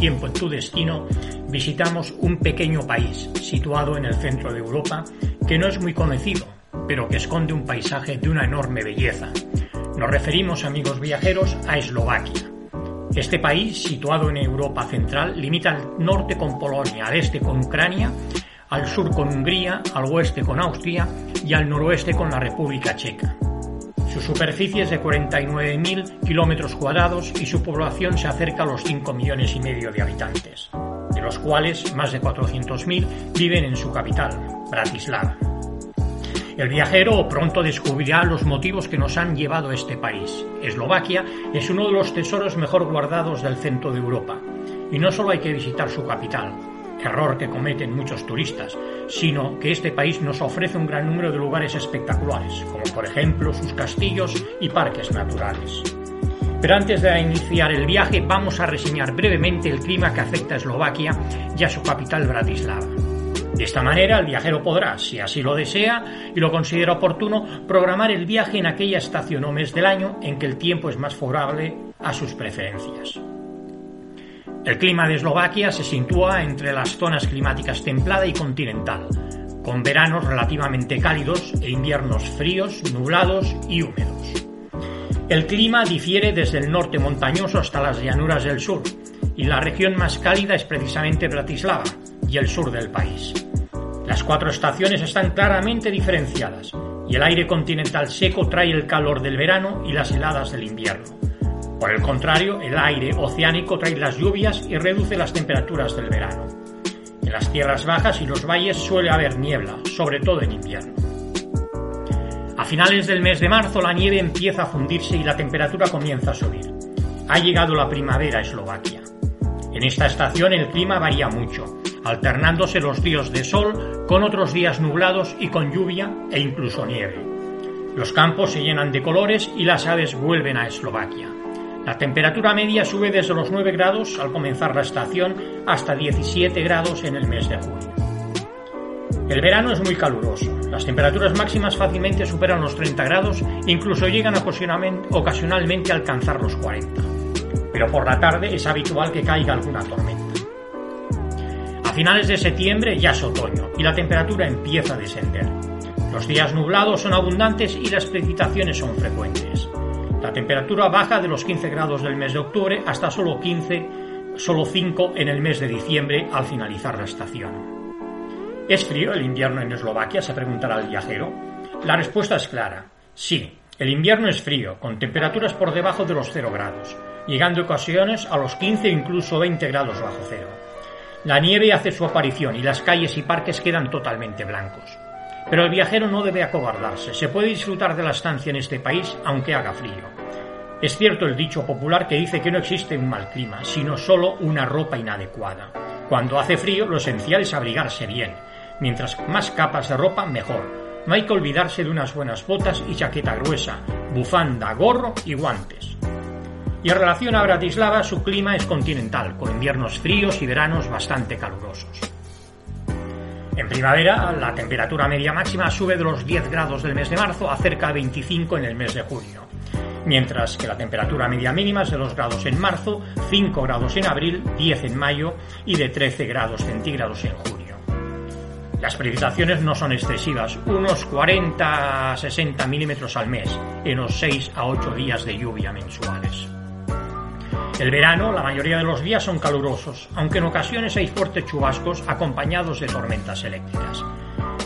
Tiempo en tu destino, visitamos un pequeño país situado en el centro de Europa que no es muy conocido, pero que esconde un paisaje de una enorme belleza. Nos referimos, amigos viajeros, a Eslovaquia. Este país, situado en Europa central, limita al norte con Polonia, al este con Ucrania, al sur con Hungría, al oeste con Austria y al noroeste con la República Checa. Su superficie es de 49.000 kilómetros cuadrados y su población se acerca a los 5 millones y medio de habitantes, de los cuales más de 400.000 viven en su capital, Bratislava. El viajero pronto descubrirá los motivos que nos han llevado a este país. Eslovaquia es uno de los tesoros mejor guardados del centro de Europa, y no solo hay que visitar su capital, error que cometen muchos turistas, sino que este país nos ofrece un gran número de lugares espectaculares, como por ejemplo sus castillos y parques naturales. Pero antes de iniciar el viaje vamos a reseñar brevemente el clima que afecta a Eslovaquia y a su capital Bratislava. De esta manera el viajero podrá, si así lo desea y lo considera oportuno, programar el viaje en aquella estación o mes del año en que el tiempo es más favorable a sus preferencias. El clima de Eslovaquia se sitúa entre las zonas climáticas templada y continental, con veranos relativamente cálidos e inviernos fríos, nublados y húmedos. El clima difiere desde el norte montañoso hasta las llanuras del sur, y la región más cálida es precisamente Bratislava y el sur del país. Las cuatro estaciones están claramente diferenciadas, y el aire continental seco trae el calor del verano y las heladas del invierno por el contrario, el aire oceánico trae las lluvias y reduce las temperaturas del verano. En las tierras bajas y los valles suele haber niebla, sobre todo en invierno. A finales del mes de marzo la nieve empieza a fundirse y la temperatura comienza a subir. Ha llegado la primavera a Eslovaquia. En esta estación el clima varía mucho, alternándose los días de sol con otros días nublados y con lluvia e incluso nieve. Los campos se llenan de colores y las aves vuelven a Eslovaquia. La temperatura media sube desde los 9 grados al comenzar la estación hasta 17 grados en el mes de julio. El verano es muy caluroso. Las temperaturas máximas fácilmente superan los 30 grados, incluso llegan ocasionalmente a alcanzar los 40. Pero por la tarde es habitual que caiga alguna tormenta. A finales de septiembre ya es otoño y la temperatura empieza a descender. Los días nublados son abundantes y las precipitaciones son frecuentes. La temperatura baja de los 15 grados del mes de octubre hasta solo 15, solo 5 en el mes de diciembre al finalizar la estación. ¿Es frío el invierno en Eslovaquia? se preguntará el viajero. La respuesta es clara. Sí, el invierno es frío, con temperaturas por debajo de los 0 grados, llegando ocasiones a los 15 e incluso 20 grados bajo cero. La nieve hace su aparición y las calles y parques quedan totalmente blancos. Pero el viajero no debe acobardarse. Se puede disfrutar de la estancia en este país aunque haga frío. Es cierto el dicho popular que dice que no existe un mal clima, sino solo una ropa inadecuada. Cuando hace frío, lo esencial es abrigarse bien. Mientras más capas de ropa, mejor. No hay que olvidarse de unas buenas botas y chaqueta gruesa, bufanda, gorro y guantes. Y en relación a Bratislava, su clima es continental, con inviernos fríos y veranos bastante calurosos. En primavera, la temperatura media máxima sube de los 10 grados del mes de marzo a cerca de 25 en el mes de junio, mientras que la temperatura media mínima es de 2 grados en marzo, 5 grados en abril, 10 en mayo y de 13 grados centígrados en junio. Las precipitaciones no son excesivas, unos 40-60 milímetros al mes, en los 6 a 8 días de lluvia mensuales. El verano, la mayoría de los días son calurosos, aunque en ocasiones hay fuertes chubascos acompañados de tormentas eléctricas.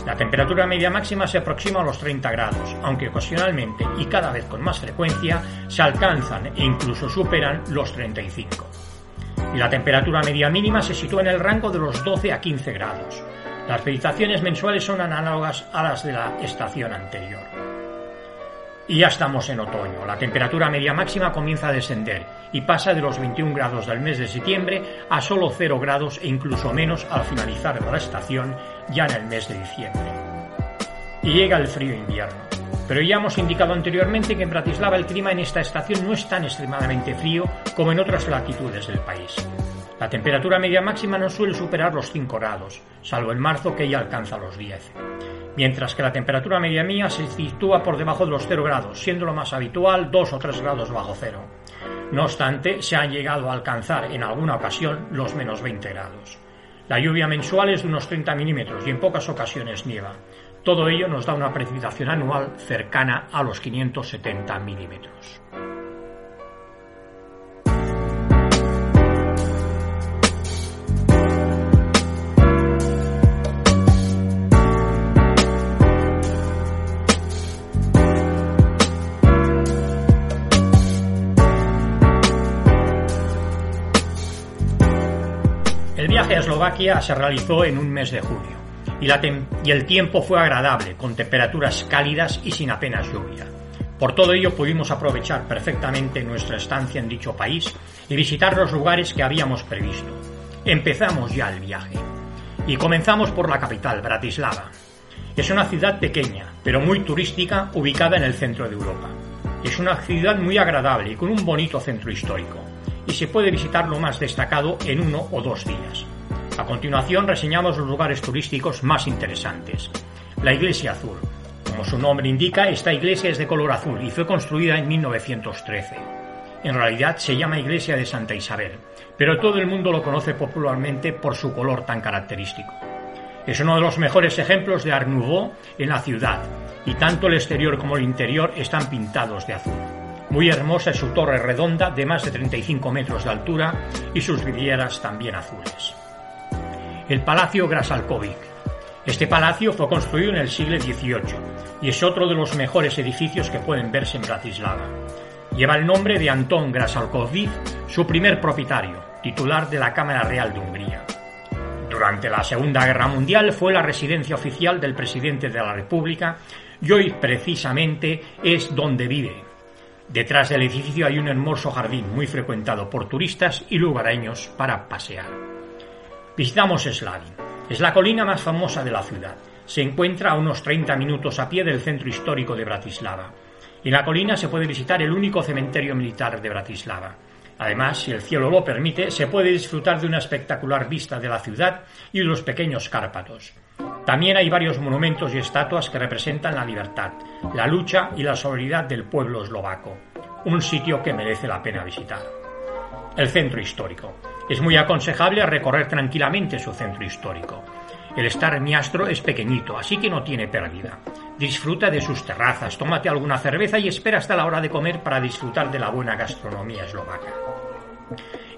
La temperatura media máxima se aproxima a los 30 grados, aunque ocasionalmente y cada vez con más frecuencia se alcanzan e incluso superan los 35. Y la temperatura media mínima se sitúa en el rango de los 12 a 15 grados. Las precipitaciones mensuales son análogas a las de la estación anterior. Y ya estamos en otoño. La temperatura media máxima comienza a descender y pasa de los 21 grados del mes de septiembre a solo 0 grados e incluso menos al finalizar la estación ya en el mes de diciembre. Y llega el frío invierno. Pero ya hemos indicado anteriormente que en Bratislava el clima en esta estación no es tan extremadamente frío como en otras latitudes del país. La temperatura media máxima no suele superar los 5 grados, salvo en marzo que ya alcanza los 10, mientras que la temperatura media mía se sitúa por debajo de los 0 grados, siendo lo más habitual 2 o 3 grados bajo cero. No obstante, se han llegado a alcanzar en alguna ocasión los menos 20 grados. La lluvia mensual es de unos 30 milímetros y en pocas ocasiones nieva. Todo ello nos da una precipitación anual cercana a los 570 milímetros. Viaje a Eslovaquia se realizó en un mes de julio y, y el tiempo fue agradable, con temperaturas cálidas y sin apenas lluvia. Por todo ello pudimos aprovechar perfectamente nuestra estancia en dicho país y visitar los lugares que habíamos previsto. Empezamos ya el viaje y comenzamos por la capital, Bratislava. Es una ciudad pequeña, pero muy turística, ubicada en el centro de Europa. Es una ciudad muy agradable y con un bonito centro histórico y se puede visitar lo más destacado en uno o dos días. A continuación reseñamos los lugares turísticos más interesantes. La Iglesia Azul. Como su nombre indica, esta iglesia es de color azul y fue construida en 1913. En realidad se llama Iglesia de Santa Isabel, pero todo el mundo lo conoce popularmente por su color tan característico. Es uno de los mejores ejemplos de Art Nouveau en la ciudad, y tanto el exterior como el interior están pintados de azul. Muy hermosa es su torre redonda de más de 35 metros de altura y sus vidrieras también azules. El Palacio Grasalkovic. Este palacio fue construido en el siglo XVIII y es otro de los mejores edificios que pueden verse en Bratislava. Lleva el nombre de Antón Grasalkovic, su primer propietario, titular de la Cámara Real de Hungría. Durante la Segunda Guerra Mundial fue la residencia oficial del presidente de la República y hoy precisamente es donde vive, Detrás del edificio hay un hermoso jardín muy frecuentado por turistas y lugareños para pasear. Visitamos Slavin. Es la colina más famosa de la ciudad. Se encuentra a unos 30 minutos a pie del centro histórico de Bratislava. En la colina se puede visitar el único cementerio militar de Bratislava. Además, si el cielo lo permite, se puede disfrutar de una espectacular vista de la ciudad y de los pequeños Cárpatos. También hay varios monumentos y estatuas que representan la libertad, la lucha y la solidaridad del pueblo eslovaco, un sitio que merece la pena visitar. El centro histórico. Es muy aconsejable recorrer tranquilamente su centro histórico. El Star Miastro es pequeñito, así que no tiene pérdida. Disfruta de sus terrazas, tómate alguna cerveza y espera hasta la hora de comer para disfrutar de la buena gastronomía eslovaca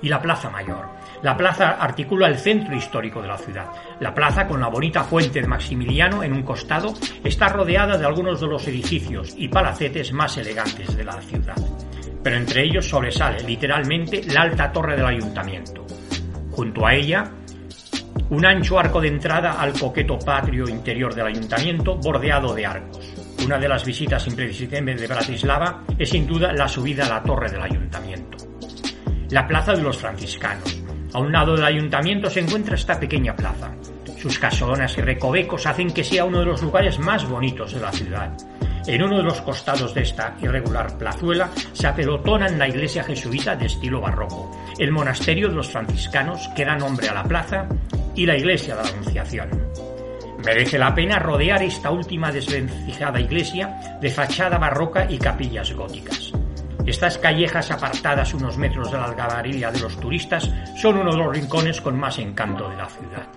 y la Plaza Mayor. La plaza articula el centro histórico de la ciudad. La plaza, con la bonita fuente de Maximiliano en un costado, está rodeada de algunos de los edificios y palacetes más elegantes de la ciudad. Pero entre ellos sobresale literalmente la alta torre del ayuntamiento. Junto a ella, un ancho arco de entrada al coqueto patrio interior del ayuntamiento bordeado de arcos. Una de las visitas imprescindibles de Bratislava es sin duda la subida a la torre del ayuntamiento la Plaza de los Franciscanos. A un lado del ayuntamiento se encuentra esta pequeña plaza. Sus casonas y recovecos hacen que sea uno de los lugares más bonitos de la ciudad. En uno de los costados de esta irregular plazuela se apelotonan la iglesia jesuita de estilo barroco, el monasterio de los franciscanos que da nombre a la plaza y la iglesia de la Anunciación. Merece la pena rodear esta última desvencijada iglesia de fachada barroca y capillas góticas. Estas callejas apartadas unos metros de la algabarilla de los turistas son uno de los rincones con más encanto de la ciudad.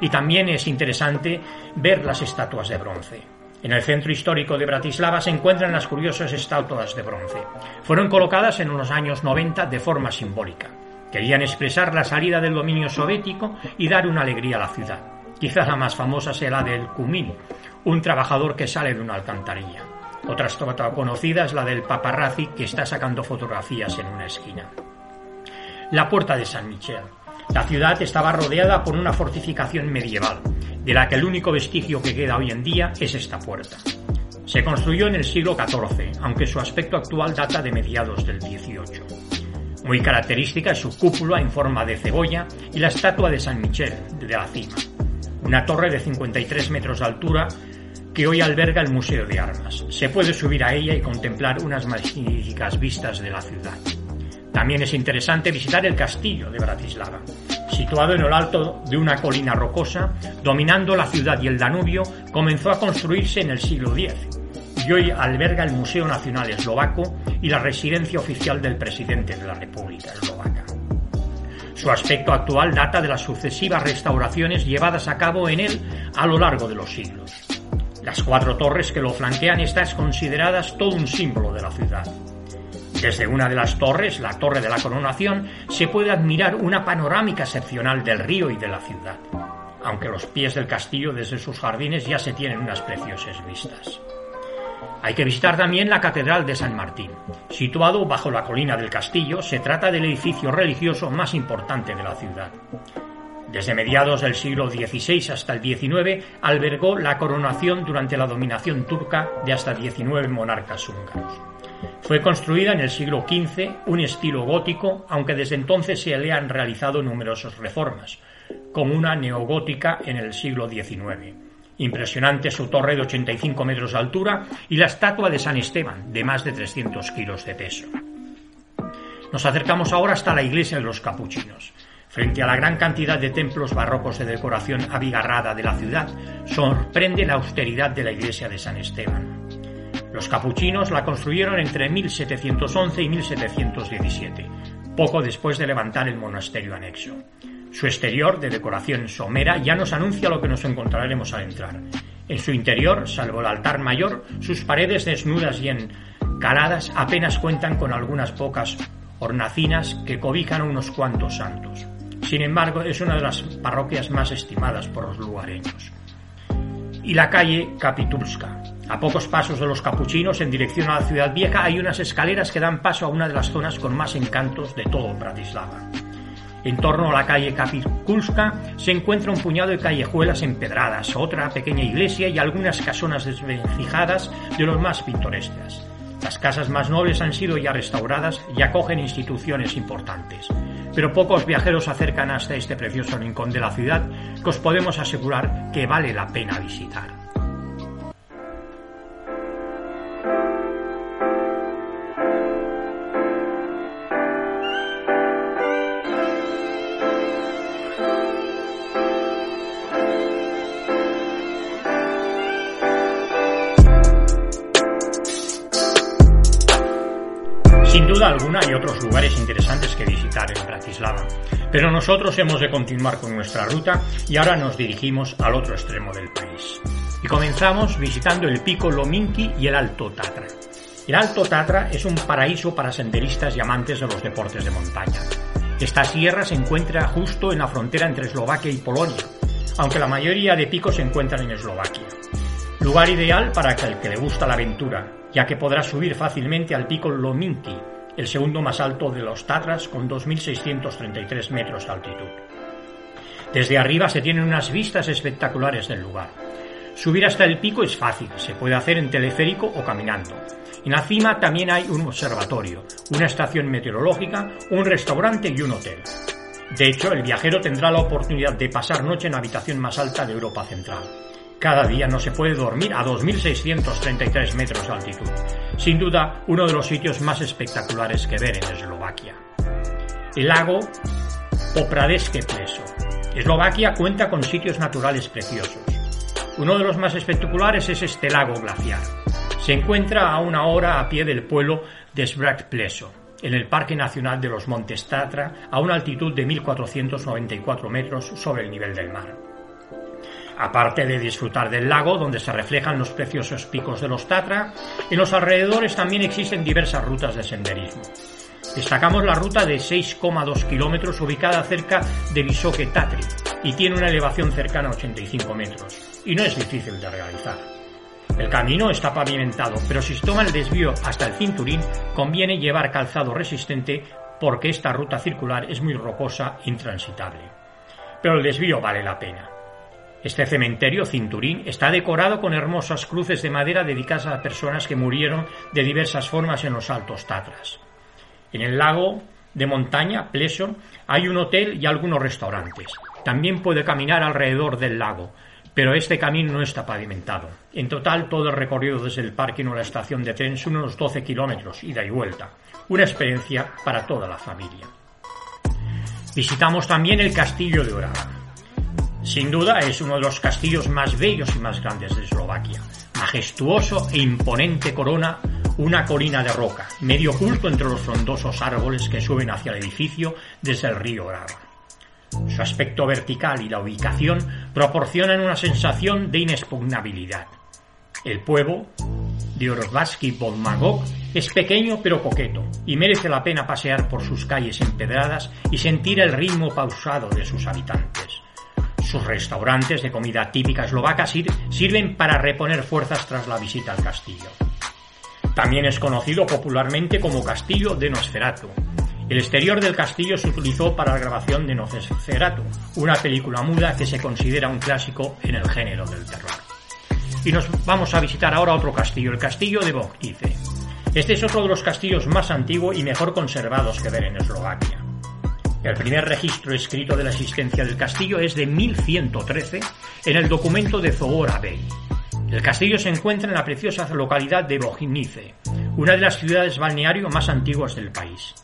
Y también es interesante ver las estatuas de bronce. En el centro histórico de Bratislava se encuentran las curiosas estatuas de bronce. Fueron colocadas en los años 90 de forma simbólica. Querían expresar la salida del dominio soviético y dar una alegría a la ciudad. Quizás la más famosa sea la del Kumin, un trabajador que sale de una alcantarilla. Otra estatua conocida es la del paparazzi que está sacando fotografías en una esquina. La puerta de San Michel. La ciudad estaba rodeada por una fortificación medieval, de la que el único vestigio que queda hoy en día es esta puerta. Se construyó en el siglo XIV, aunque su aspecto actual data de mediados del XVIII. Muy característica es su cúpula en forma de cebolla y la estatua de San Michel de la cima, una torre de 53 metros de altura que hoy alberga el Museo de Armas. Se puede subir a ella y contemplar unas magníficas vistas de la ciudad. También es interesante visitar el castillo de Bratislava. Situado en el alto de una colina rocosa, dominando la ciudad y el Danubio, comenzó a construirse en el siglo X y hoy alberga el Museo Nacional Eslovaco y la residencia oficial del presidente de la República Eslovaca. Su aspecto actual data de las sucesivas restauraciones llevadas a cabo en él a lo largo de los siglos. Las cuatro torres que lo flanquean están consideradas todo un símbolo de la ciudad. Desde una de las torres, la Torre de la Coronación, se puede admirar una panorámica excepcional del río y de la ciudad, aunque los pies del castillo desde sus jardines ya se tienen unas preciosas vistas. Hay que visitar también la Catedral de San Martín. Situado bajo la colina del castillo, se trata del edificio religioso más importante de la ciudad. Desde mediados del siglo XVI hasta el XIX albergó la coronación durante la dominación turca de hasta 19 monarcas húngaros. Fue construida en el siglo XV, un estilo gótico, aunque desde entonces se le han realizado numerosas reformas, como una neogótica en el siglo XIX. Impresionante su torre de 85 metros de altura y la estatua de San Esteban, de más de 300 kilos de peso. Nos acercamos ahora hasta la iglesia de los capuchinos. Frente a la gran cantidad de templos barrocos de decoración abigarrada de la ciudad, sorprende la austeridad de la iglesia de San Esteban. Los capuchinos la construyeron entre 1711 y 1717, poco después de levantar el monasterio anexo. Su exterior, de decoración somera, ya nos anuncia lo que nos encontraremos al entrar. En su interior, salvo el altar mayor, sus paredes desnudas y encaladas apenas cuentan con algunas pocas hornacinas que cobijan unos cuantos santos. Sin embargo, es una de las parroquias más estimadas por los lugareños. Y la calle Kapitulska. A pocos pasos de los capuchinos, en dirección a la ciudad vieja, hay unas escaleras que dan paso a una de las zonas con más encantos de todo Bratislava. En torno a la calle Kapitulska se encuentra un puñado de callejuelas empedradas, otra pequeña iglesia y algunas casonas desvencijadas de los más pintorescas. Las casas más nobles han sido ya restauradas y acogen instituciones importantes pero pocos viajeros acercan hasta este precioso rincón de la ciudad que os podemos asegurar que vale la pena visitar. Alguna hay otros lugares interesantes que visitar en Bratislava, pero nosotros hemos de continuar con nuestra ruta y ahora nos dirigimos al otro extremo del país. Y comenzamos visitando el pico Lominki y el Alto Tatra. El Alto Tatra es un paraíso para senderistas y amantes de los deportes de montaña. Esta sierra se encuentra justo en la frontera entre Eslovaquia y Polonia, aunque la mayoría de picos se encuentran en Eslovaquia. Lugar ideal para el que le gusta la aventura, ya que podrá subir fácilmente al pico Lominki, el segundo más alto de los Tatras con 2.633 metros de altitud. Desde arriba se tienen unas vistas espectaculares del lugar. Subir hasta el pico es fácil, se puede hacer en teleférico o caminando. En la cima también hay un observatorio, una estación meteorológica, un restaurante y un hotel. De hecho, el viajero tendrá la oportunidad de pasar noche en la habitación más alta de Europa Central. Cada día no se puede dormir a 2.633 metros de altitud. Sin duda, uno de los sitios más espectaculares que ver en Eslovaquia. El lago Popradeske Pleso. Eslovaquia cuenta con sitios naturales preciosos. Uno de los más espectaculares es este lago glaciar. Se encuentra a una hora a pie del pueblo de Pleso, en el Parque Nacional de los Montes Tatra, a una altitud de 1.494 metros sobre el nivel del mar. Aparte de disfrutar del lago, donde se reflejan los preciosos picos de los Tatra, en los alrededores también existen diversas rutas de senderismo. Destacamos la ruta de 6,2 kilómetros ubicada cerca de Visoque Tatri y tiene una elevación cercana a 85 metros, y no es difícil de realizar. El camino está pavimentado, pero si se toma el desvío hasta el cinturín, conviene llevar calzado resistente porque esta ruta circular es muy rocosa e intransitable. Pero el desvío vale la pena. Este cementerio, Cinturín, está decorado con hermosas cruces de madera dedicadas a personas que murieron de diversas formas en los Altos Tatras. En el lago de montaña, Pleso, hay un hotel y algunos restaurantes. También puede caminar alrededor del lago, pero este camino no está pavimentado. En total, todo el recorrido desde el parque a la estación de tren son unos 12 kilómetros, ida y vuelta. Una experiencia para toda la familia. Visitamos también el castillo de Orava. Sin duda es uno de los castillos más bellos y más grandes de Eslovaquia. Majestuoso e imponente corona una colina de roca, medio oculto entre los frondosos árboles que suben hacia el edificio desde el río Grava. Su aspecto vertical y la ubicación proporcionan una sensación de inexpugnabilidad. El pueblo de Orvatsky Podmagog es pequeño pero coqueto y merece la pena pasear por sus calles empedradas y sentir el ritmo pausado de sus habitantes. Sus restaurantes de comida típica eslovaca sirven para reponer fuerzas tras la visita al castillo. También es conocido popularmente como Castillo de Nosferatu. El exterior del castillo se utilizó para la grabación de Nosferatu, una película muda que se considera un clásico en el género del terror. Y nos vamos a visitar ahora otro castillo, el castillo de Bogdice. Este es otro de los castillos más antiguos y mejor conservados que ver en Eslovaquia. El primer registro escrito de la existencia del castillo es de 1113 en el documento de Zogora Bey. El castillo se encuentra en la preciosa localidad de Bojinice, una de las ciudades balneario más antiguas del país.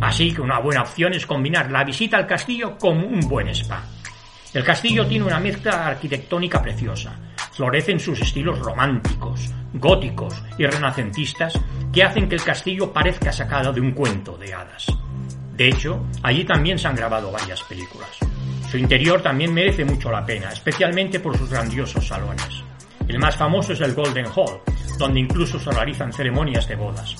Así que una buena opción es combinar la visita al castillo con un buen spa. El castillo tiene una mezcla arquitectónica preciosa. Florecen sus estilos románticos, góticos y renacentistas que hacen que el castillo parezca sacado de un cuento de hadas. De hecho, allí también se han grabado varias películas. Su interior también merece mucho la pena, especialmente por sus grandiosos salones. El más famoso es el Golden Hall, donde incluso se realizan ceremonias de bodas.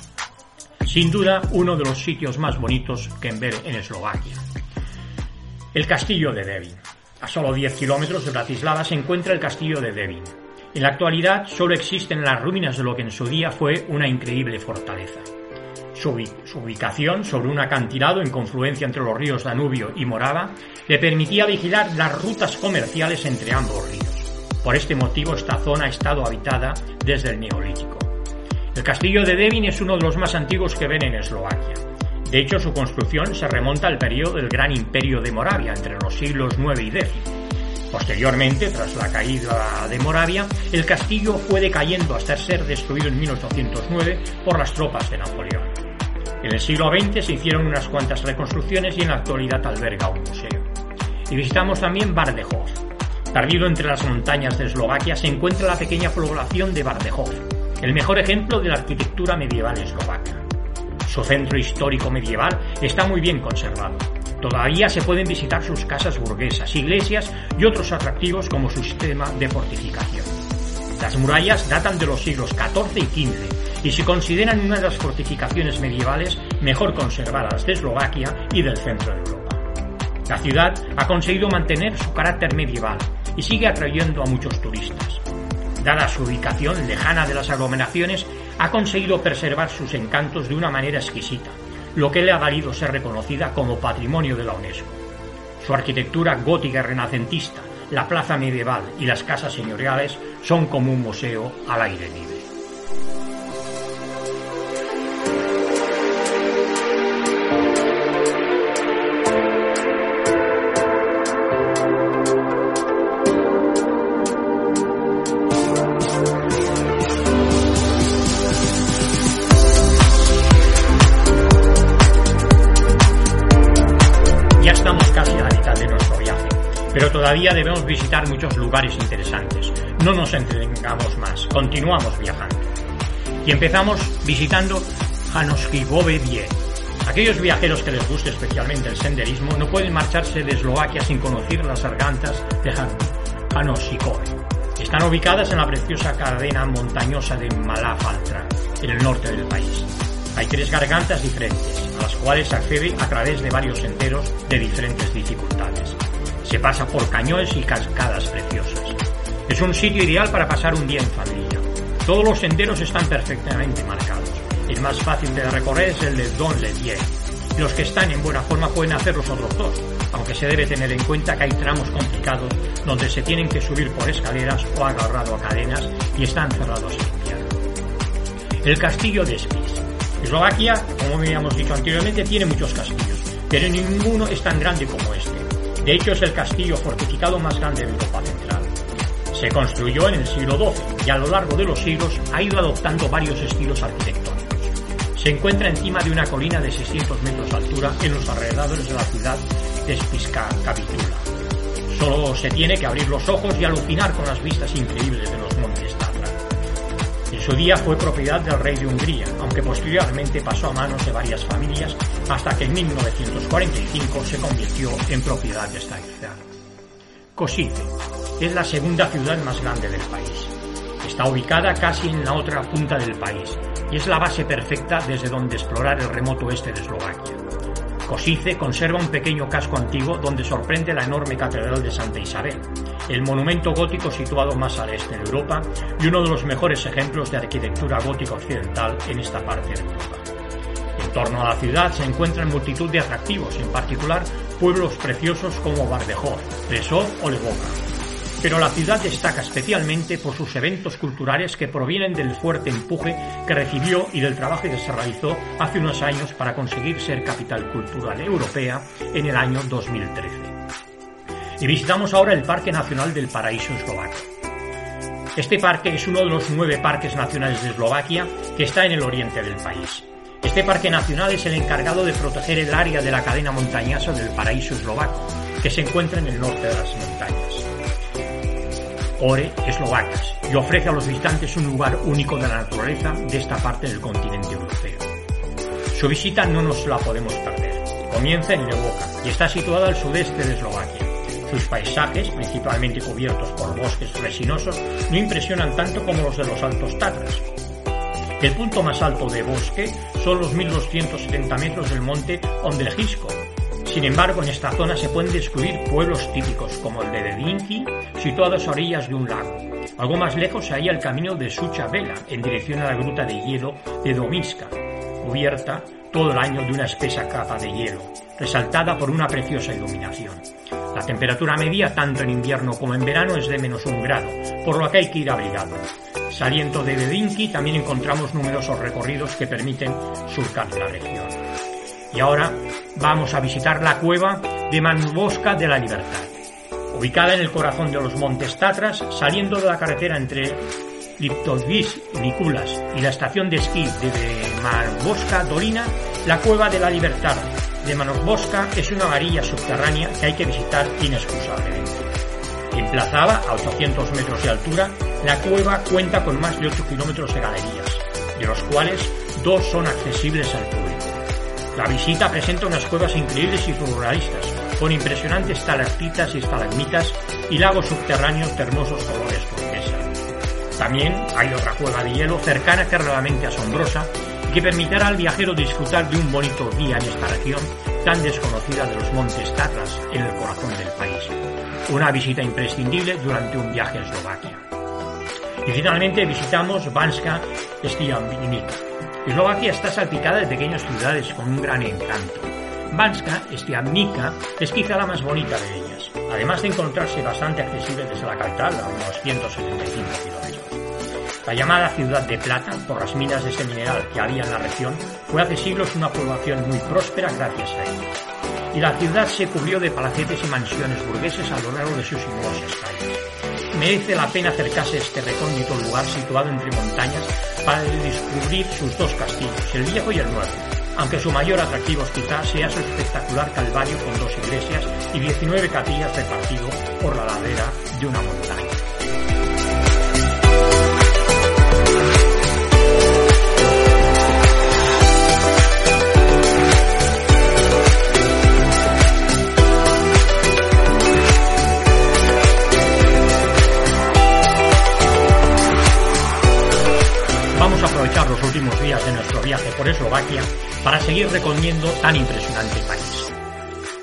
Sin duda, uno de los sitios más bonitos que ver en Eslovaquia. El castillo de Devin. A solo 10 kilómetros de Bratislava se encuentra el castillo de Devin. En la actualidad solo existen las ruinas de lo que en su día fue una increíble fortaleza. Su, ubicación sobre un acantilado en confluencia entre los ríos Danubio y Morava le permitía vigilar las rutas comerciales entre ambos ríos. Por este motivo esta zona ha estado habitada desde el Neolítico. El castillo de Devin es uno de los más antiguos que ven en Eslovaquia. De hecho, su construcción se remonta al periodo del Gran Imperio de Moravia, entre los siglos IX y X. Posteriormente, tras la caída de Moravia, el castillo fue decayendo hasta ser destruido en 1809 por las tropas de Napoleón. En el siglo XX se hicieron unas cuantas reconstrucciones y en la actualidad alberga un museo. Y visitamos también Bardejov. Perdido entre las montañas de Eslovaquia se encuentra la pequeña población de Bardejov, el mejor ejemplo de la arquitectura medieval eslovaca. Su centro histórico medieval está muy bien conservado. Todavía se pueden visitar sus casas burguesas, iglesias y otros atractivos como su sistema de fortificación. Las murallas datan de los siglos XIV y XV y se consideran una de las fortificaciones medievales mejor conservadas de Eslovaquia y del centro de Europa. La ciudad ha conseguido mantener su carácter medieval y sigue atrayendo a muchos turistas. Dada su ubicación lejana de las aglomeraciones, ha conseguido preservar sus encantos de una manera exquisita, lo que le ha valido ser reconocida como Patrimonio de la UNESCO. Su arquitectura gótica renacentista, la plaza medieval y las casas señoriales son como un museo al aire libre. Todavía debemos visitar muchos lugares interesantes. no nos entretengamos más, continuamos viajando. Y empezamos visitando Hanoskibove Die. Aquellos viajeros que les guste especialmente el senderismo no pueden marcharse de Eslovaquia sin conocer las gargantas de Hanoskibove. Están ubicadas en la preciosa cadena montañosa de Malafaltra, en el norte del país. Hay tres gargantas diferentes, a las cuales se accede a través de varios senderos de diferentes dificultades. Se pasa por cañones y cascadas preciosas. Es un sitio ideal para pasar un día en familia. Todos los senderos están perfectamente marcados. El más fácil de recorrer es el de Don Ledier. Los que están en buena forma pueden hacer los otros dos, aunque se debe tener en cuenta que hay tramos complicados donde se tienen que subir por escaleras o agarrado a cadenas y están cerrados en invierno. El castillo de Spis. Eslovaquia, como habíamos dicho anteriormente, tiene muchos castillos, pero ninguno es tan grande como este. De hecho, es el castillo fortificado más grande de Europa Central. Se construyó en el siglo XII y a lo largo de los siglos ha ido adoptando varios estilos arquitectónicos. Se encuentra encima de una colina de 600 metros de altura en los alrededores de la ciudad de Spiskakavitula. Solo se tiene que abrir los ojos y alucinar con las vistas increíbles de los. Su día fue propiedad del rey de Hungría, aunque posteriormente pasó a manos de varias familias hasta que en 1945 se convirtió en propiedad de esta ciudad. Kosice es la segunda ciudad más grande del país. Está ubicada casi en la otra punta del país y es la base perfecta desde donde explorar el remoto oeste de Eslovaquia. Kosice conserva un pequeño casco antiguo donde sorprende la enorme Catedral de Santa Isabel, el monumento gótico situado más al este de Europa y uno de los mejores ejemplos de arquitectura gótica occidental en esta parte de Europa. En torno a la ciudad se encuentran multitud de atractivos, en particular pueblos preciosos como Bardejov, Presov o Levoca, pero la ciudad destaca especialmente por sus eventos culturales que provienen del fuerte empuje que recibió y del trabajo que se realizó hace unos años para conseguir ser capital cultural europea en el año 2013. Y visitamos ahora el Parque Nacional del Paraíso Eslovaco. Este parque es uno de los nueve parques nacionales de Eslovaquia que está en el oriente del país. Este parque nacional es el encargado de proteger el área de la cadena montañosa del paraíso eslovaco, que se encuentra en el norte de las montañas. Ore Eslovacas y ofrece a los visitantes un lugar único de la naturaleza de esta parte del continente europeo. Su visita no nos la podemos perder. Comienza en Levoca y está situada al sudeste de Eslovaquia. Sus paisajes, principalmente cubiertos por bosques resinosos, no impresionan tanto como los de los Altos Tatras. El punto más alto de bosque son los 1270 metros del monte Ondelgisco, sin embargo, en esta zona se pueden descubrir pueblos típicos como el de Dedinki, situados a orillas de un lago. Algo más lejos se halla el camino de Sucha Vela, en dirección a la gruta de hielo de Dominska, cubierta todo el año de una espesa capa de hielo, resaltada por una preciosa iluminación. La temperatura media, tanto en invierno como en verano, es de menos un grado, por lo que hay que ir abrigado. Saliendo de Dedinki también encontramos numerosos recorridos que permiten surcar la región. Y ahora vamos a visitar la cueva de Manbosca de la Libertad. Ubicada en el corazón de los montes Tatras, saliendo de la carretera entre Liptovís, Niculas y la estación de esquí de Manbosca Dorina, la cueva de la Libertad de Manbosca es una varilla subterránea que hay que visitar inexcusablemente. Emplazada a 800 metros de altura, la cueva cuenta con más de 8 kilómetros de galerías, de los cuales dos son accesibles al público. La visita presenta unas cuevas increíbles y surrealistas, con impresionantes estalactitas y estalagmitas y lagos subterráneos de hermosos colores turquesa. También hay otra cueva de hielo cercana que realmente asombrosa que permitirá al viajero disfrutar de un bonito día en esta región tan desconocida de los montes Tatras en el corazón del país. Una visita imprescindible durante un viaje a Eslovaquia. Y finalmente visitamos Banska Stianica, Eslovaquia está salpicada de pequeñas ciudades con un gran encanto. Banska, Stiavnica, es quizá la más bonita de ellas, además de encontrarse bastante accesible desde la capital a unos 175 kilómetros. La llamada Ciudad de Plata, por las minas de ese mineral que había en la región, fue hace siglos una población muy próspera gracias a ellas. Y la ciudad se cubrió de palacetes y mansiones burgueses a lo largo de sus sinuosas calles merece la pena acercarse a este recóndito lugar situado entre montañas para descubrir sus dos castillos, el viejo y el nuevo, aunque su mayor atractivo quizás sea su espectacular calvario con dos iglesias y 19 capillas repartido por la ladera de una montaña. Viaje por Eslovaquia para seguir recorriendo tan impresionante país.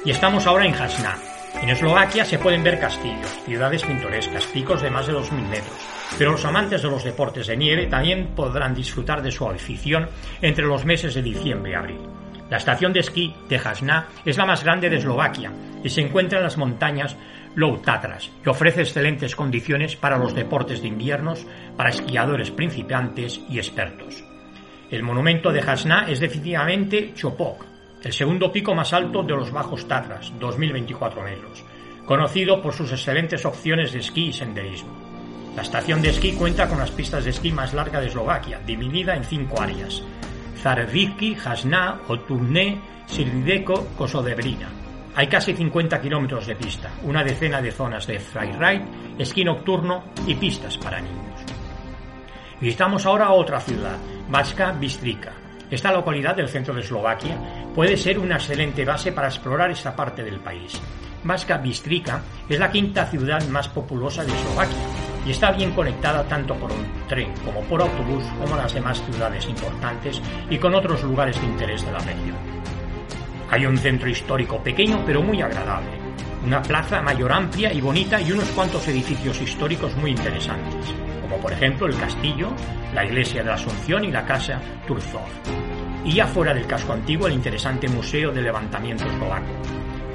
Y estamos ahora en Hasna. En Eslovaquia se pueden ver castillos, ciudades pintorescas, picos de más de 2.000 metros, pero los amantes de los deportes de nieve también podrán disfrutar de su afición entre los meses de diciembre y abril. La estación de esquí de Hasna es la más grande de Eslovaquia y se encuentra en las montañas Low Tatras y ofrece excelentes condiciones para los deportes de inviernos para esquiadores principiantes y expertos. El monumento de Hasna es definitivamente Chopok, el segundo pico más alto de los Bajos Tatras, 2.024 metros, conocido por sus excelentes opciones de esquí y senderismo. La estación de esquí cuenta con las pistas de esquí más largas de Eslovaquia, dividida en cinco áreas: Zareviki, Hasna, Oturne, Sirdeko, Kosodebrina. Hay casi 50 kilómetros de pista, una decena de zonas de freeride, esquí nocturno y pistas para niños. Visitamos ahora otra ciudad, Bačka Bistrica. Esta localidad del centro de Eslovaquia puede ser una excelente base para explorar esta parte del país. Bačka Bistrica es la quinta ciudad más populosa de Eslovaquia y está bien conectada tanto por un tren como por autobús como las demás ciudades importantes y con otros lugares de interés de la región. Hay un centro histórico pequeño pero muy agradable, una plaza mayor amplia y bonita y unos cuantos edificios históricos muy interesantes, como por ejemplo el castillo, la iglesia de la Asunción y la casa Turzov. Y ya fuera del casco antiguo el interesante Museo de Levantamiento Eslovaco.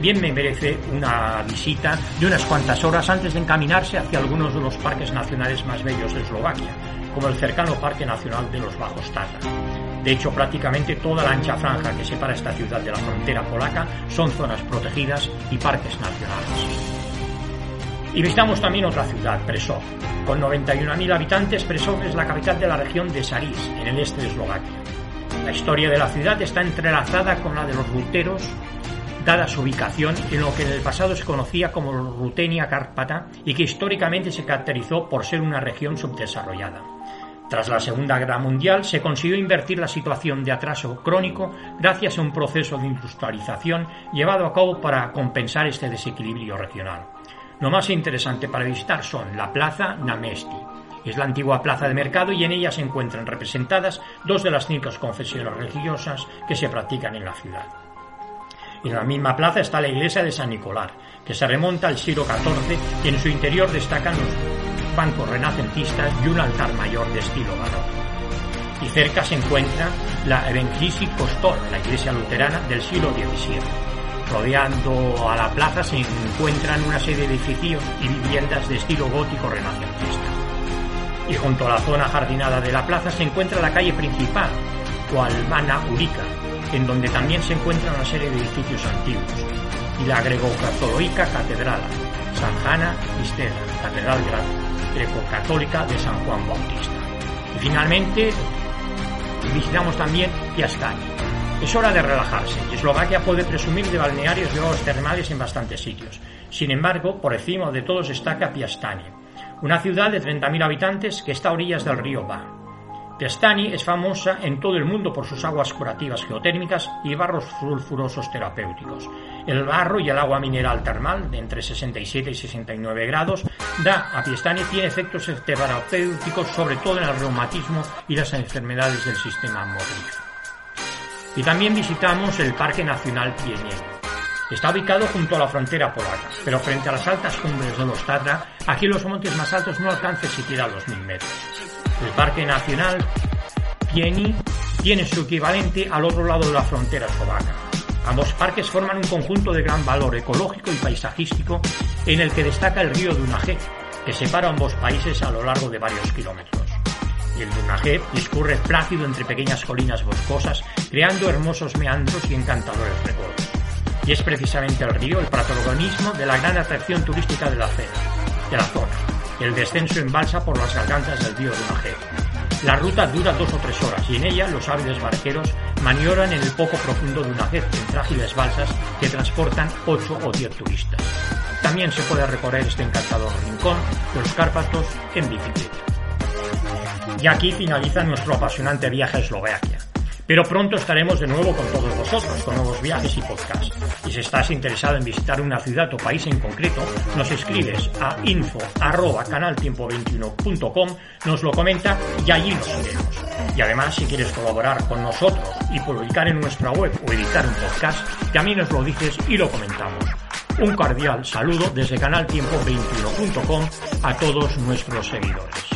Bien me merece una visita de unas cuantas horas antes de encaminarse hacia algunos de los parques nacionales más bellos de Eslovaquia, como el cercano Parque Nacional de los Bajos Tatras. De hecho, prácticamente toda la ancha franja que separa esta ciudad de la frontera polaca son zonas protegidas y parques nacionales. Y visitamos también otra ciudad, Presov. Con 91.000 habitantes, Presov es la capital de la región de Saris, en el este de Eslovaquia. La historia de la ciudad está entrelazada con la de los ruteros, dada su ubicación en lo que en el pasado se conocía como Rutenia Cárpata y que históricamente se caracterizó por ser una región subdesarrollada. Tras la Segunda Guerra Mundial se consiguió invertir la situación de atraso crónico gracias a un proceso de industrialización llevado a cabo para compensar este desequilibrio regional. Lo más interesante para visitar son la Plaza Namesti. Es la antigua plaza de mercado y en ella se encuentran representadas dos de las cinco confesiones religiosas que se practican en la ciudad. En la misma plaza está la iglesia de San Nicolás, que se remonta al siglo XIV y en su interior destacan los bancos renacentistas y un altar mayor de estilo barroco. Y cerca se encuentra la Evangelii Kostor, la iglesia luterana del siglo XVII. Rodeando a la plaza se encuentran una serie de edificios y viviendas de estilo gótico renacentista. Y junto a la zona jardinada de la plaza se encuentra la calle principal, o Almana Urica, en donde también se encuentra una serie de edificios antiguos, y la greco-católica catedral, San Jana y Catedral Greco-Católica de San Juan Bautista. Y finalmente visitamos también Piastani. Es hora de relajarse Eslovaquia puede presumir de balnearios y aguas termales en bastantes sitios. Sin embargo, por encima de todos destaca Piastani, una ciudad de 30.000 habitantes que está a orillas del río Ba. Piastani es famosa en todo el mundo por sus aguas curativas geotérmicas y barros sulfurosos terapéuticos. El barro y el agua mineral termal, de entre 67 y 69 grados, da a Piestani tiene efectos terapéuticos sobre todo en el reumatismo y las enfermedades del sistema motriz. Y también visitamos el Parque Nacional Pieniego. Está ubicado junto a la frontera polaca, pero frente a las altas cumbres de los Tatra, aquí los montes más altos no alcanzan siquiera los mil metros. El Parque Nacional Pieni tiene su equivalente al otro lado de la frontera eslovaca. Ambos parques forman un conjunto de gran valor ecológico y paisajístico en el que destaca el río Dunajé, que separa ambos países a lo largo de varios kilómetros. Y el Dunajé discurre plácido entre pequeñas colinas boscosas, creando hermosos meandros y encantadores recuerdos. Y es precisamente el río el protagonismo de la gran atracción turística de la, zona, el descenso en balsa por las gargantas del río Dunajé. La ruta dura dos o tres horas y en ella los hábiles barqueros maniobran en el poco profundo una en frágiles balsas que transportan 8 o 10 turistas. También se puede recorrer este encantador rincón de los Cárpatos en bicicleta. Y aquí finaliza nuestro apasionante viaje a Eslovaquia. Pero pronto estaremos de nuevo con todos vosotros, con nuevos viajes y podcasts. Y si estás interesado en visitar una ciudad o país en concreto, nos escribes a info@canaltiempo21.com, nos lo comenta y allí nos iremos. Y además, si quieres colaborar con nosotros y publicar en nuestra web o editar un podcast, también nos lo dices y lo comentamos. Un cordial saludo desde canaltiempo21.com a todos nuestros seguidores.